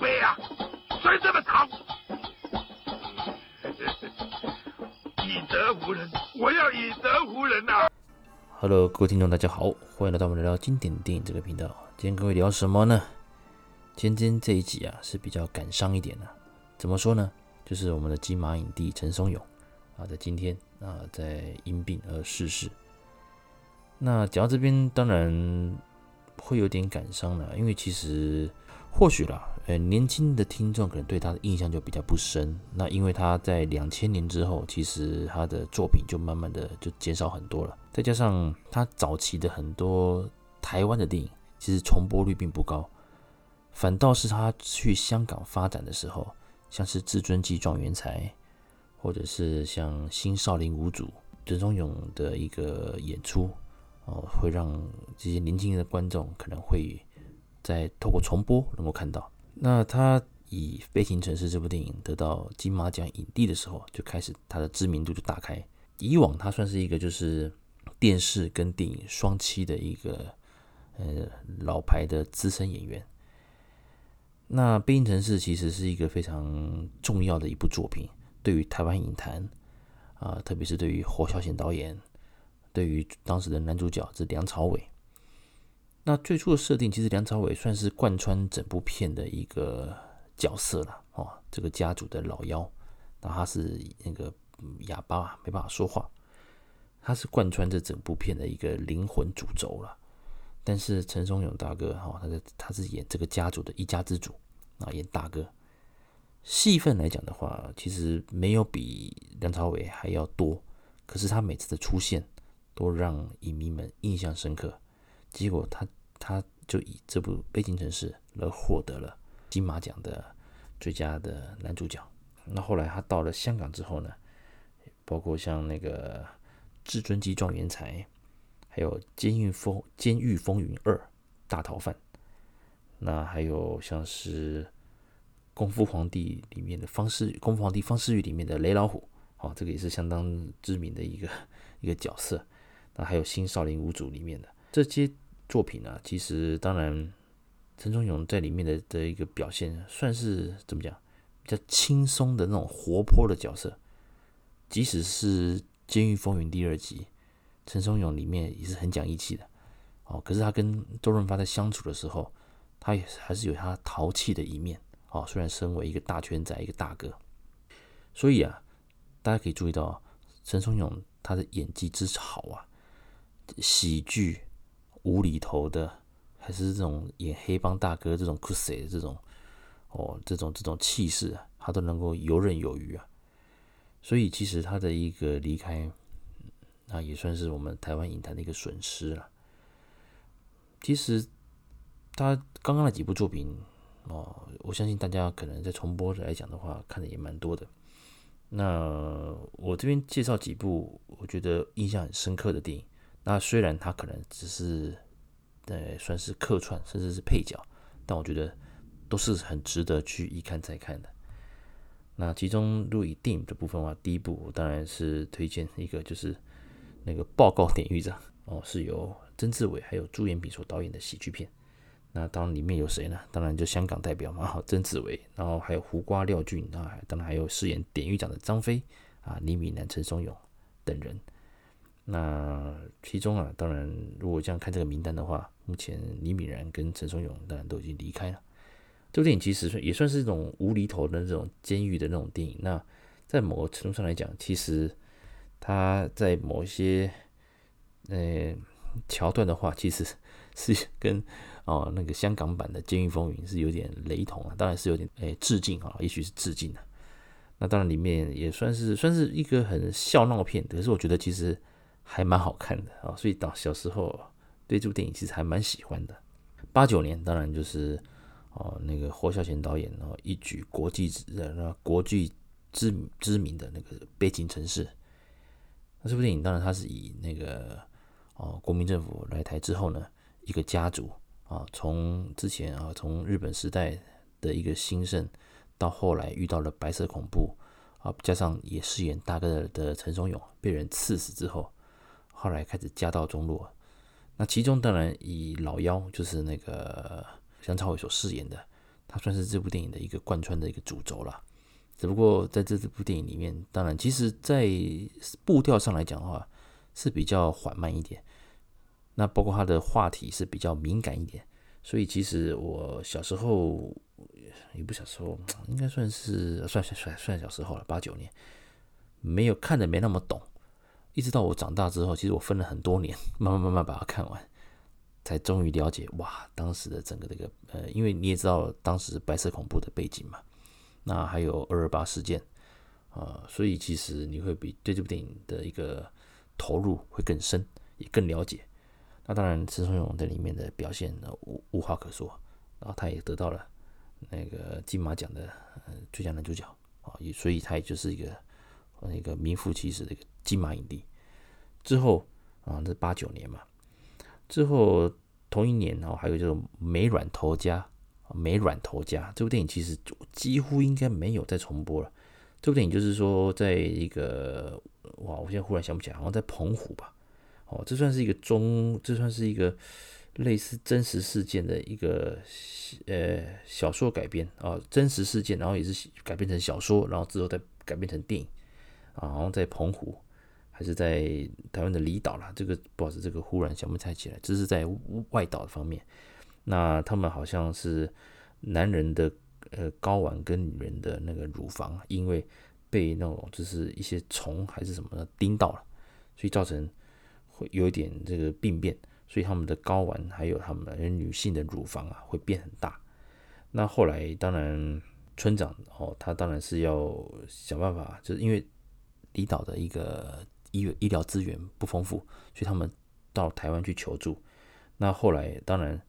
杯啊？摔这么长，以德服人，我要以德服人呐、啊。Hello，各位听众，大家好，欢迎来到我们聊聊经典电影这个频道。今天各位聊什么呢？今天这一集啊是比较感伤一点的、啊。怎么说呢？就是我们的金马影帝陈松勇啊，在今天啊在因病而逝世。那讲到这边，当然会有点感伤了，因为其实或许啦，呃，年轻的听众可能对他的印象就比较不深。那因为他在两千年之后，其实他的作品就慢慢的就减少很多了。再加上他早期的很多台湾的电影，其实重播率并不高，反倒是他去香港发展的时候。像是《至尊极壮元才》，或者是像《新少林五祖》，陈松勇的一个演出，哦，会让这些年轻的观众可能会在透过重播能够看到。那他以《飞行城市》这部电影得到金马奖影帝的时候，就开始他的知名度就打开。以往他算是一个就是电视跟电影双栖的一个呃老牌的资深演员。那《飞行城市》其实是一个非常重要的一部作品，对于台湾影坛啊，特别是对于侯孝贤导演，对于当时的男主角是梁朝伟。那最初的设定，其实梁朝伟算是贯穿整部片的一个角色了哦，这个家族的老幺，那他是那个哑巴，没办法说话，他是贯穿这整部片的一个灵魂主轴了。但是陈松勇大哥哈，他是他是演这个家族的一家之主啊，演大哥。戏份来讲的话，其实没有比梁朝伟还要多，可是他每次的出现都让影迷们印象深刻。结果他他就以这部《悲情城市》而获得了金马奖的最佳的男主角。那后来他到了香港之后呢，包括像那个《至尊级状元才》。还有《监狱风监狱风云二》大逃犯，那还有像是《功夫皇帝》里面的方世《功夫皇帝》方世玉里面的雷老虎，哦，这个也是相当知名的一个一个角色。那还有《新少林五祖》里面的这些作品呢，其实当然陈松勇在里面的的一个表现，算是怎么讲，比较轻松的那种活泼的角色。即使是《监狱风云》第二集。陈松勇里面也是很讲义气的，哦，可是他跟周润发在相处的时候，他也还是有他淘气的一面，哦，虽然身为一个大圈仔，一个大哥，所以啊，大家可以注意到陈松勇他的演技之好啊，喜剧无厘头的，还是这种演黑帮大哥这种酷帅的这种，哦，这种这种气势，他都能够游刃有余啊，所以其实他的一个离开。那也算是我们台湾影坛的一个损失了。其实他刚刚那几部作品哦，我相信大家可能在重播来讲的话，看的也蛮多的。那我这边介绍几部我觉得印象很深刻的电影。那虽然他可能只是呃算是客串，甚至是配角，但我觉得都是很值得去一看再看的。那其中如果以电影的部分的话，第一部当然是推荐一个就是。那个报告典狱长哦，是由曾志伟还有朱延平所导演的喜剧片。那当然里面有谁呢？当然就香港代表嘛，曾志伟，然后还有胡瓜、廖俊啊，当然还有饰演典狱长的张飞啊、李敏南、陈松勇等人。那其中啊，当然如果这样看这个名单的话，目前李敏然跟陈松勇当然都已经离开了。这部电影其实也算是一种无厘头的那种监狱的那种电影。那在某个程度上来讲，其实。他在某一些呃桥段的话，其实是跟哦那个香港版的《监狱风云》是有点雷同啊，当然是有点诶、致敬啊，也许是致敬的。那当然里面也算是算是一个很笑闹片，可是我觉得其实还蛮好看的啊，所以到小时候对这部电影其实还蛮喜欢的。八九年当然就是哦那个霍孝贤导演哦一举国际呃国际知知名的那个《悲情城市》。那这部电影当然，它是以那个哦，国民政府来台之后呢，一个家族啊，从之前啊，从日本时代的一个兴盛，到后来遇到了白色恐怖啊，加上也饰演大哥的的陈松勇被人刺死之后，后来开始家道中落。那其中当然以老幺就是那个梁朝伟所饰演的，他算是这部电影的一个贯穿的一个主轴了。只不过在这这部电影里面，当然，其实在步调上来讲的话，是比较缓慢一点。那包括他的话题是比较敏感一点，所以其实我小时候也不小时候，应该算是算算算算小时候了，八九年，没有看的没那么懂。一直到我长大之后，其实我分了很多年，慢慢慢慢把它看完，才终于了解哇，当时的整个这个呃，因为你也知道当时白色恐怖的背景嘛。那还有二二八事件啊，所以其实你会比对这部电影的一个投入会更深，也更了解。那当然，陈松勇在里面的表现呢，无无话可说。然后他也得到了那个金马奖的最佳男主角啊，也所以他也就是一个那个名副其实的一个金马影帝。之后啊，这八九年嘛，之后同一年哦，还有这个美软头家。美软头家这部电影其实几乎应该没有再重播了。这部电影就是说，在一个哇，我现在忽然想不起来，好像在澎湖吧。哦，这算是一个中，这算是一个类似真实事件的一个呃小说改编啊，真实事件，然后也是改编成小说，然后之后再改编成电影啊，好像在澎湖还是在台湾的离岛啦。这个不好意思，这个忽然想不太起来，这是在外岛的方面。那他们好像是男人的呃睾丸跟女人的那个乳房，因为被那种就是一些虫还是什么的叮到了，所以造成会有一点这个病变，所以他们的睾丸还有他们的女性的乳房啊会变很大。那后来当然村长哦，他当然是要想办法，就是因为离岛的一个医医疗资源不丰富，所以他们到台湾去求助。那后来当然。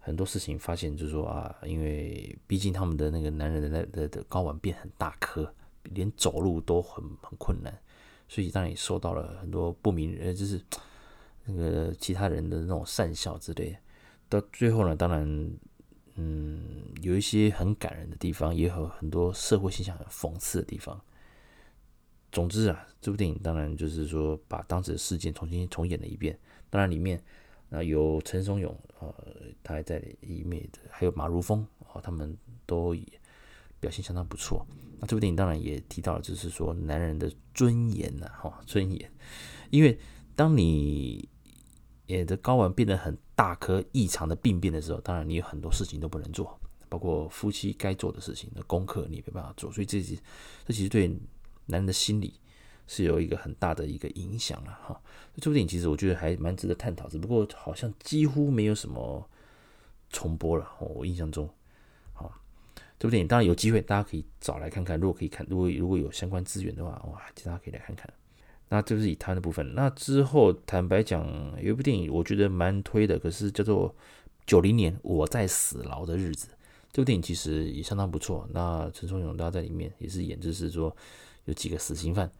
很多事情发现就是说啊，因为毕竟他们的那个男人的那的的睾丸变很大颗，连走路都很很困难，所以当然也受到了很多不明呃，就是那个其他人的那种讪笑之类。到最后呢，当然，嗯，有一些很感人的地方，也有很多社会现象很讽刺的地方。总之啊，这部电影当然就是说把当时的事件重新重演了一遍，当然里面。啊有陈松勇啊，他还在里面，还有马如风啊，他们都表现相当不错。那这部电影当然也提到了，就是说男人的尊严呐，哈，尊严。因为当你也的睾丸变得很大颗、异常的病变的时候，当然你有很多事情都不能做，包括夫妻该做的事情的功课，你没办法做。所以这这其实对男人的心理。是有一个很大的一个影响了哈。这部电影其实我觉得还蛮值得探讨，只不过好像几乎没有什么重播了。我印象中，好，这部电影当然有机会大家可以找来看看。如果可以看，如果如果有相关资源的话，哇，大家可以来看看。那这是以他的部分。那之后坦白讲，有一部电影我觉得蛮推的，可是叫做《九零年我在死牢的日子》。这部电影其实也相当不错。那陈松勇他在里面也是演，就是说有几个死刑犯。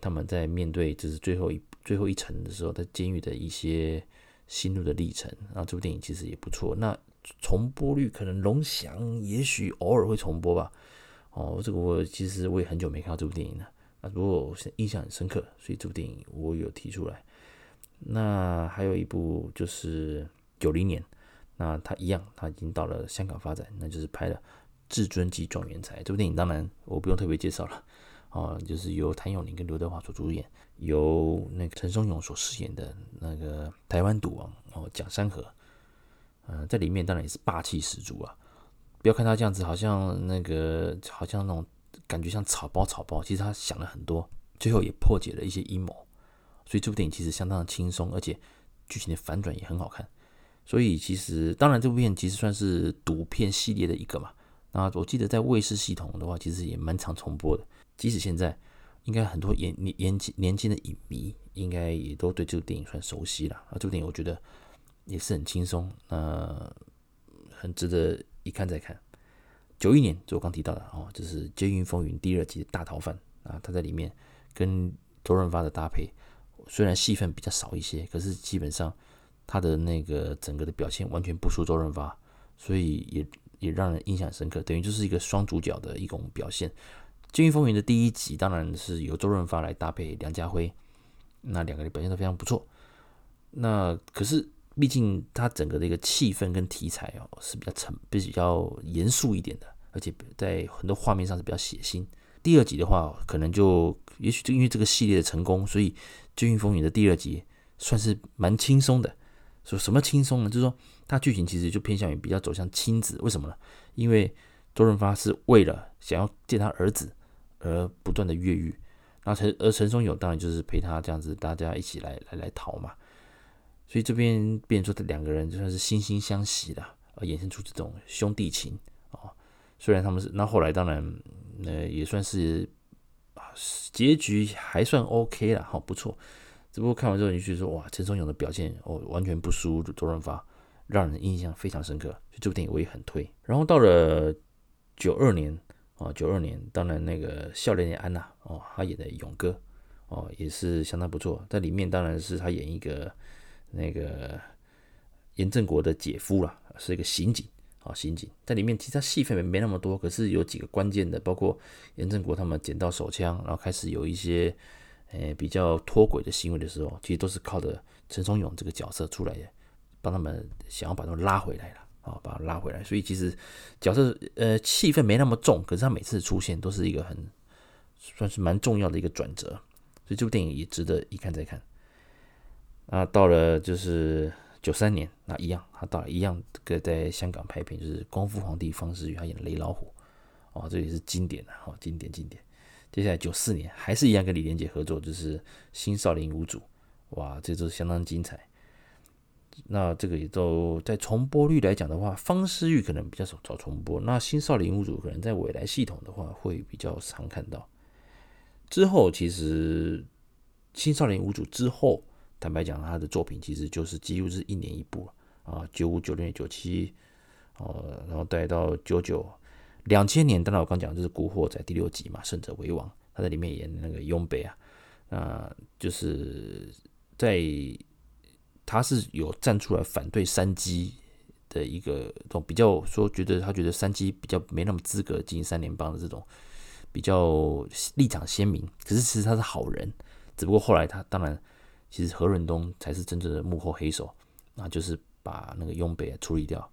他们在面对就是最后一最后一层的时候，在监狱的一些心路的历程。然后这部电影其实也不错。那重播率可能龙翔也许偶尔会重播吧。哦，这个我其实我也很久没看到这部电影了。啊，不过我印象很深刻，所以这部电影我有提出来。那还有一部就是九零年，那他一样，他已经到了香港发展，那就是拍了《至尊级状元才》这部电影。当然我不用特别介绍了。啊，就是由谭咏麟跟刘德华所主演，由那个陈松勇所饰演的那个台湾赌王哦，蒋山河，嗯，在里面当然也是霸气十足啊！不要看他这样子，好像那个好像那种感觉像草包草包，其实他想了很多，最后也破解了一些阴谋，所以这部电影其实相当的轻松，而且剧情的反转也很好看。所以其实当然这部片其实算是赌片系列的一个嘛。那我记得在卫视系统的话，其实也蛮常重播的。即使现在，应该很多年年年轻年轻的影迷，应该也都对这部电影算熟悉了。啊，这部电影我觉得也是很轻松，呃，很值得一看再看。九一年，就我刚提到的哦，就是《监狱风云》第二集的大逃犯啊，他在里面跟周润发的搭配，虽然戏份比较少一些，可是基本上他的那个整个的表现完全不输周润发，所以也也让人印象深刻，等于就是一个双主角的一种表现。《监狱风云》的第一集当然是由周润发来搭配梁家辉，那两个人表现都非常不错。那可是毕竟它整个的一个气氛跟题材哦是比较沉、比较严肃一点的，而且在很多画面上是比较血腥。第二集的话，可能就也许就因为这个系列的成功，所以《监狱风云》的第二集算是蛮轻松的。说什么轻松呢？就是说它剧情其实就偏向于比较走向亲子。为什么呢？因为周润发是为了想要见他儿子而不断的越狱，那陈而陈松勇当然就是陪他这样子，大家一起来来来逃嘛。所以这边变成说两个人就算是惺惺相惜的，而衍生出这种兄弟情啊。虽然他们是那后来当然呃也算是啊结局还算 OK 了，好不错。只不过看完之后你就说哇，陈松勇的表现哦完全不输周润发，让人印象非常深刻。所以这部电影我也很推。然后到了。九二年啊，九二年，当然那个笑脸的安娜哦，他演的勇哥哦，也是相当不错。在里面当然是他演一个那个严正国的姐夫啦，是一个刑警啊，刑警在里面其实他戏份没没那么多，可是有几个关键的，包括严正国他们捡到手枪，然后开始有一些诶比较脱轨的行为的时候，其实都是靠着陈松勇这个角色出来的，帮他们想要把他们拉回来了。啊，把他拉回来，所以其实角色呃气氛没那么重，可是他每次出现都是一个很算是蛮重要的一个转折，所以这部电影也值得一看再看。那到了就是九三年，那一样，他到了一样个在香港拍片，就是《功夫皇帝》方世玉他演雷老虎，哦，这也是经典的，哦，经典经典。接下来九四年还是一样跟李连杰合作，就是《新少林五祖》，哇，这都是相当精彩。那这个也都在重播率来讲的话，方思玉可能比较少早重播。那新少林五祖可能在未来系统的话会比较常看到。之后其实新少林五祖之后，坦白讲，他的作品其实就是几乎是一年一部啊，九五、九六、九七，呃，然后带到九九、两千年。当然我刚讲就是《古惑仔》第六集嘛，《胜者为王》，他在里面演那个雍北啊，那就是在。他是有站出来反对三鸡的一个这种比较说，觉得他觉得三鸡比较没那么资格进行三联帮的这种比较立场鲜明。可是其实他是好人，只不过后来他当然其实何润东才是真正的幕后黑手，那就是把那个雍北处理掉，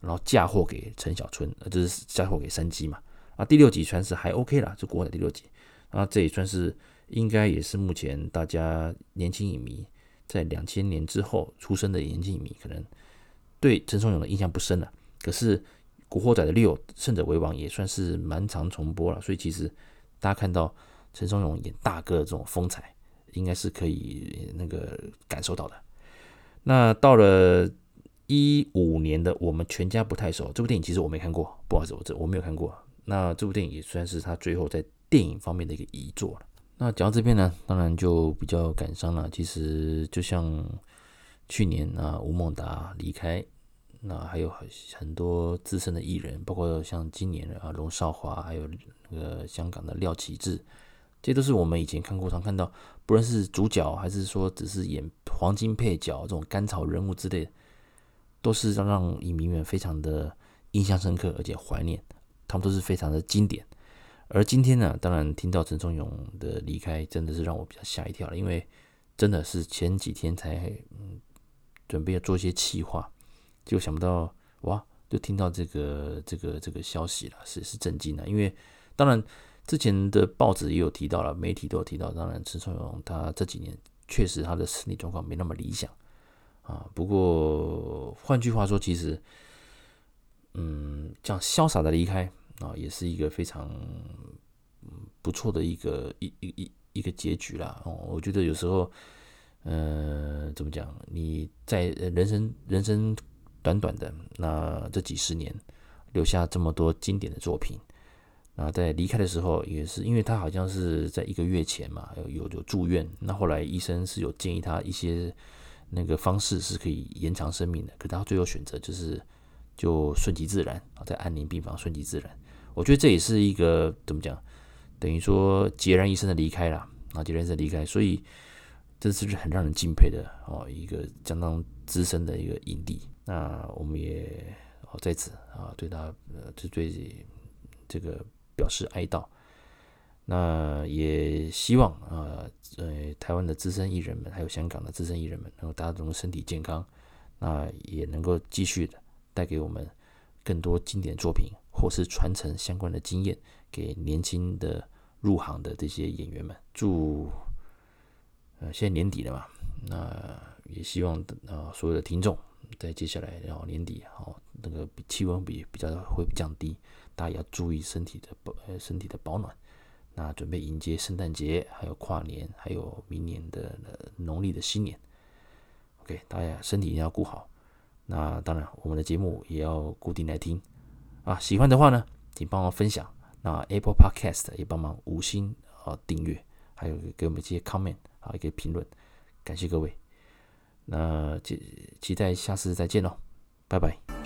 然后嫁祸给陈小春，就是嫁祸给三鸡嘛。啊，第六集算是还 OK 啦，就国的第六集，啊，这也算是应该也是目前大家年轻影迷。在两千年之后出生的年轻影迷可能对陈松勇的印象不深了，可是《古惑仔》的六《胜者为王》也算是蛮常重播了，所以其实大家看到陈松勇演大哥的这种风采，应该是可以那个感受到的。那到了一五年的《我们全家不太熟》这部电影，其实我没看过，不好意思，我这我没有看过。那这部电影也算是他最后在电影方面的一个遗作了。那讲到这边呢，当然就比较感伤了。其实就像去年啊，吴孟达离开，那还有很很多资深的艺人，包括像今年啊，龙少华，还有那个香港的廖启智，这都是我们以前看过、常看到，不论是主角还是说只是演黄金配角这种甘草人物之类，都是让让影迷们非常的印象深刻，而且怀念，他们都是非常的经典。而今天呢，当然听到陈松勇的离开，真的是让我比较吓一跳了，因为真的是前几天才嗯准备要做一些企划，就想不到哇，就听到这个这个这个消息了，是是震惊了。因为当然之前的报纸也有提到了，媒体都有提到，当然陈松勇他这几年确实他的身体状况没那么理想啊。不过换句话说，其实嗯，这样潇洒的离开。啊，也是一个非常不错的一个一一一一个结局啦。哦，我觉得有时候，呃，怎么讲？你在人生人生短短的那这几十年，留下这么多经典的作品，啊在离开的时候，也是因为他好像是在一个月前嘛，有有住院。那后来医生是有建议他一些那个方式是可以延长生命的，可他最后选择就是就顺其自然啊，在安宁病房顺其自然。我觉得这也是一个怎么讲，等于说孑然一身的离开了啊，孑然一身离开，所以这是不是很让人敬佩的哦？一个相当资深的一个影帝，那我们也哦在此啊对他呃就对这个表示哀悼。那也希望啊呃台湾的资深艺人们，还有香港的资深艺人们，然后大家都能身体健康，那也能够继续的带给我们更多经典作品，或是传承相关的经验给年轻的入行的这些演员们。祝呃，现在年底了嘛，那也希望呃所有的听众在接下来然后年底哦，那个气温比比较会降低，大家也要注意身体的保呃身体的保暖。那准备迎接圣诞节，还有跨年，还有明年的农历的新年。OK，大家身体一定要顾好。那当然，我们的节目也要固定来听啊。喜欢的话呢，请帮我分享。那 Apple Podcast 也帮忙五星啊订阅，还有给我们一些 comment 啊，一个评论，感谢各位。那期期待下次再见喽，拜拜。